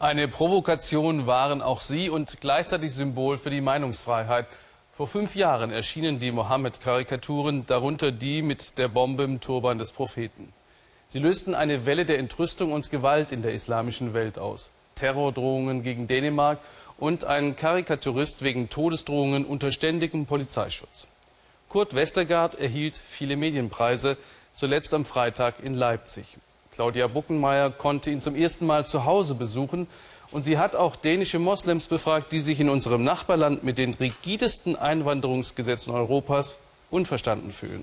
Eine Provokation waren auch sie und gleichzeitig Symbol für die Meinungsfreiheit. Vor fünf Jahren erschienen die Mohammed-Karikaturen, darunter die mit der Bombe im Turban des Propheten. Sie lösten eine Welle der Entrüstung und Gewalt in der islamischen Welt aus. Terrordrohungen gegen Dänemark und ein Karikaturist wegen Todesdrohungen unter ständigem Polizeischutz. Kurt Westergaard erhielt viele Medienpreise, zuletzt am Freitag in Leipzig. Claudia Buckenmeier konnte ihn zum ersten Mal zu Hause besuchen. Und sie hat auch dänische Moslems befragt, die sich in unserem Nachbarland mit den rigidesten Einwanderungsgesetzen Europas unverstanden fühlen.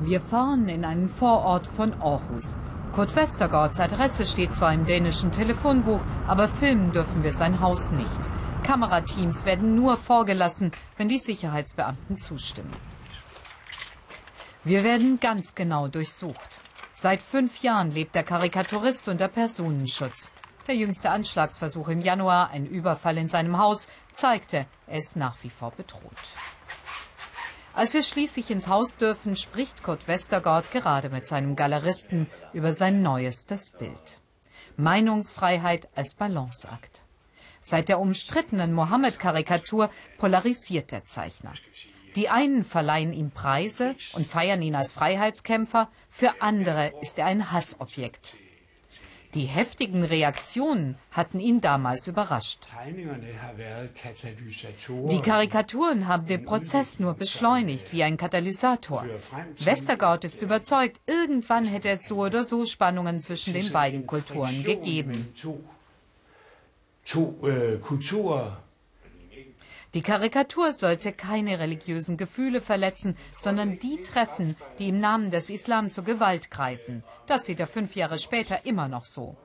Wir fahren in einen Vorort von Aarhus. Kurt Westergaards Adresse steht zwar im dänischen Telefonbuch, aber filmen dürfen wir sein Haus nicht. Kamerateams werden nur vorgelassen, wenn die Sicherheitsbeamten zustimmen. Wir werden ganz genau durchsucht. Seit fünf Jahren lebt der Karikaturist unter Personenschutz. Der jüngste Anschlagsversuch im Januar, ein Überfall in seinem Haus, zeigte, er ist nach wie vor bedroht. Als wir schließlich ins Haus dürfen, spricht Kurt Westergaard gerade mit seinem Galeristen über sein neuestes Bild. Meinungsfreiheit als Balanceakt. Seit der umstrittenen Mohammed-Karikatur polarisiert der Zeichner. Die einen verleihen ihm Preise und feiern ihn als Freiheitskämpfer, für andere ist er ein Hassobjekt. Die heftigen Reaktionen hatten ihn damals überrascht. Die Karikaturen haben den Prozess nur beschleunigt wie ein Katalysator. Westergaard ist überzeugt, irgendwann hätte es so oder so Spannungen zwischen den beiden Kulturen gegeben. Die Karikatur sollte keine religiösen Gefühle verletzen, sondern die treffen, die im Namen des Islam zur Gewalt greifen. Das sieht er fünf Jahre später immer noch so.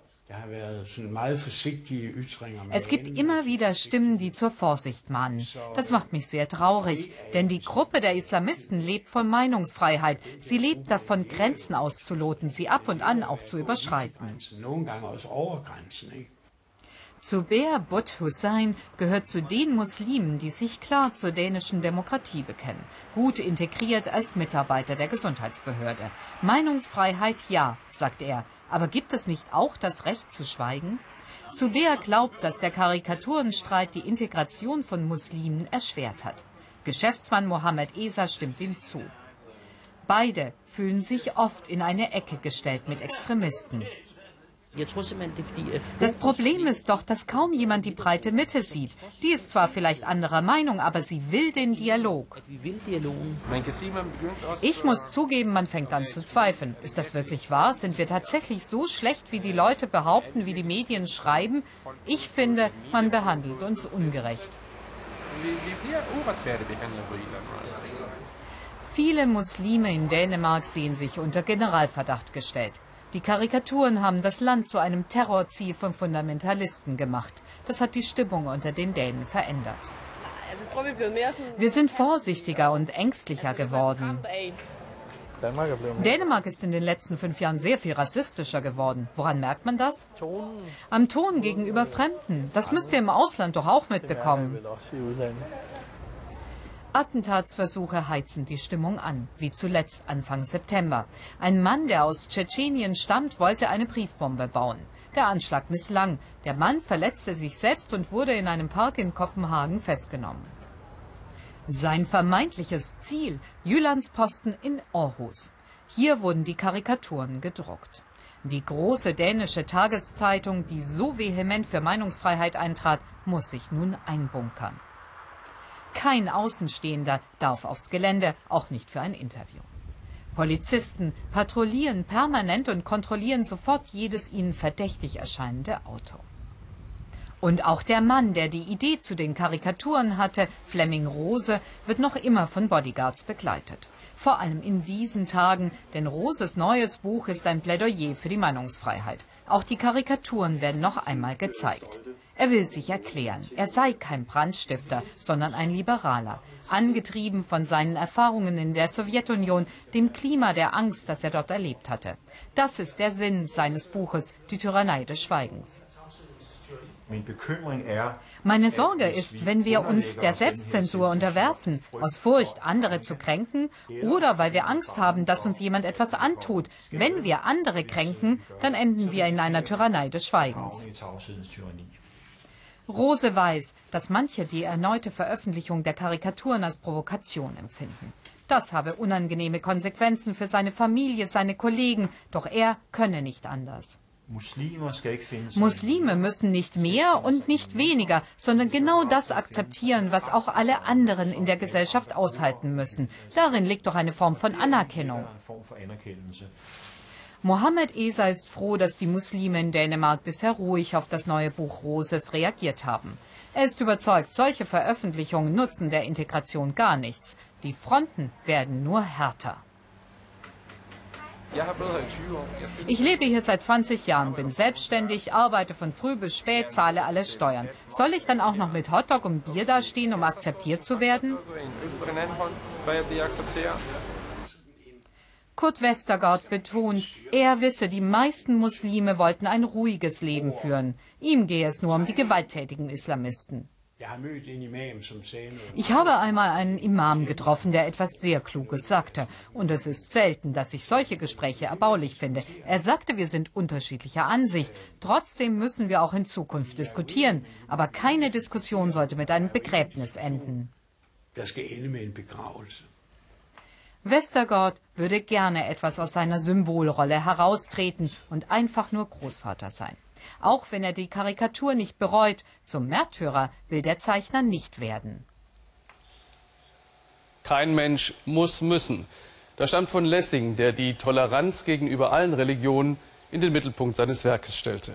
Es gibt immer wieder Stimmen, die zur Vorsicht mahnen. Das macht mich sehr traurig, denn die Gruppe der Islamisten lebt von Meinungsfreiheit. Sie lebt davon, Grenzen auszuloten, sie ab und an auch zu überschreiten. Zubair Butt Hussein gehört zu den Muslimen, die sich klar zur dänischen Demokratie bekennen. Gut integriert als Mitarbeiter der Gesundheitsbehörde. Meinungsfreiheit ja, sagt er. Aber gibt es nicht auch das Recht zu schweigen? Zubair glaubt, dass der Karikaturenstreit die Integration von Muslimen erschwert hat. Geschäftsmann Mohammed Esa stimmt ihm zu. Beide fühlen sich oft in eine Ecke gestellt mit Extremisten. Das Problem ist doch, dass kaum jemand die breite Mitte sieht. Die ist zwar vielleicht anderer Meinung, aber sie will den Dialog. Ich muss zugeben, man fängt an zu zweifeln. Ist das wirklich wahr? Sind wir tatsächlich so schlecht, wie die Leute behaupten, wie die Medien schreiben? Ich finde, man behandelt uns ungerecht. Viele Muslime in Dänemark sehen sich unter Generalverdacht gestellt. Die Karikaturen haben das Land zu einem Terrorziel von Fundamentalisten gemacht. Das hat die Stimmung unter den Dänen verändert. Wir sind vorsichtiger und ängstlicher geworden. Dänemark ist in den letzten fünf Jahren sehr viel rassistischer geworden. Woran merkt man das? Am Ton gegenüber Fremden. Das müsst ihr im Ausland doch auch mitbekommen. Attentatsversuche heizen die Stimmung an, wie zuletzt Anfang September. Ein Mann, der aus Tschetschenien stammt, wollte eine Briefbombe bauen. Der Anschlag misslang. Der Mann verletzte sich selbst und wurde in einem Park in Kopenhagen festgenommen. Sein vermeintliches Ziel, Jyllandsposten in Aarhus. Hier wurden die Karikaturen gedruckt. Die große dänische Tageszeitung, die so vehement für Meinungsfreiheit eintrat, muss sich nun einbunkern. Kein Außenstehender darf aufs Gelände, auch nicht für ein Interview. Polizisten patrouillieren permanent und kontrollieren sofort jedes ihnen verdächtig erscheinende Auto. Und auch der Mann, der die Idee zu den Karikaturen hatte, Flemming Rose, wird noch immer von Bodyguards begleitet. Vor allem in diesen Tagen, denn Roses neues Buch ist ein Plädoyer für die Meinungsfreiheit. Auch die Karikaturen werden noch einmal gezeigt. Er will sich erklären. Er sei kein Brandstifter, sondern ein Liberaler, angetrieben von seinen Erfahrungen in der Sowjetunion, dem Klima der Angst, das er dort erlebt hatte. Das ist der Sinn seines Buches Die Tyrannei des Schweigens. Meine Sorge ist, wenn wir uns der Selbstzensur unterwerfen, aus Furcht, andere zu kränken, oder weil wir Angst haben, dass uns jemand etwas antut. Wenn wir andere kränken, dann enden wir in einer Tyrannei des Schweigens. Rose weiß, dass manche die erneute Veröffentlichung der Karikaturen als Provokation empfinden. Das habe unangenehme Konsequenzen für seine Familie, seine Kollegen, doch er könne nicht anders. Muslime müssen nicht mehr und nicht weniger, sondern genau das akzeptieren, was auch alle anderen in der Gesellschaft aushalten müssen. Darin liegt doch eine Form von Anerkennung. Mohammed Esa ist froh, dass die Muslime in Dänemark bisher ruhig auf das neue Buch Roses reagiert haben. Er ist überzeugt, solche Veröffentlichungen nutzen der Integration gar nichts. Die Fronten werden nur härter. Ich lebe hier seit 20 Jahren, bin selbstständig, arbeite von früh bis spät, zahle alle Steuern. Soll ich dann auch noch mit Hotdog und Bier dastehen, um akzeptiert zu werden? Kurt Westergaard betont, er wisse, die meisten Muslime wollten ein ruhiges Leben führen. Ihm gehe es nur um die gewalttätigen Islamisten. Ich habe einmal einen Imam getroffen, der etwas sehr Kluges sagte. Und es ist selten, dass ich solche Gespräche erbaulich finde. Er sagte, wir sind unterschiedlicher Ansicht. Trotzdem müssen wir auch in Zukunft diskutieren. Aber keine Diskussion sollte mit einem Begräbnis enden. Westergaard würde gerne etwas aus seiner Symbolrolle heraustreten und einfach nur Großvater sein. Auch wenn er die Karikatur nicht bereut, zum Märtyrer will der Zeichner nicht werden. Kein Mensch muss müssen. Das stammt von Lessing, der die Toleranz gegenüber allen Religionen in den Mittelpunkt seines Werkes stellte.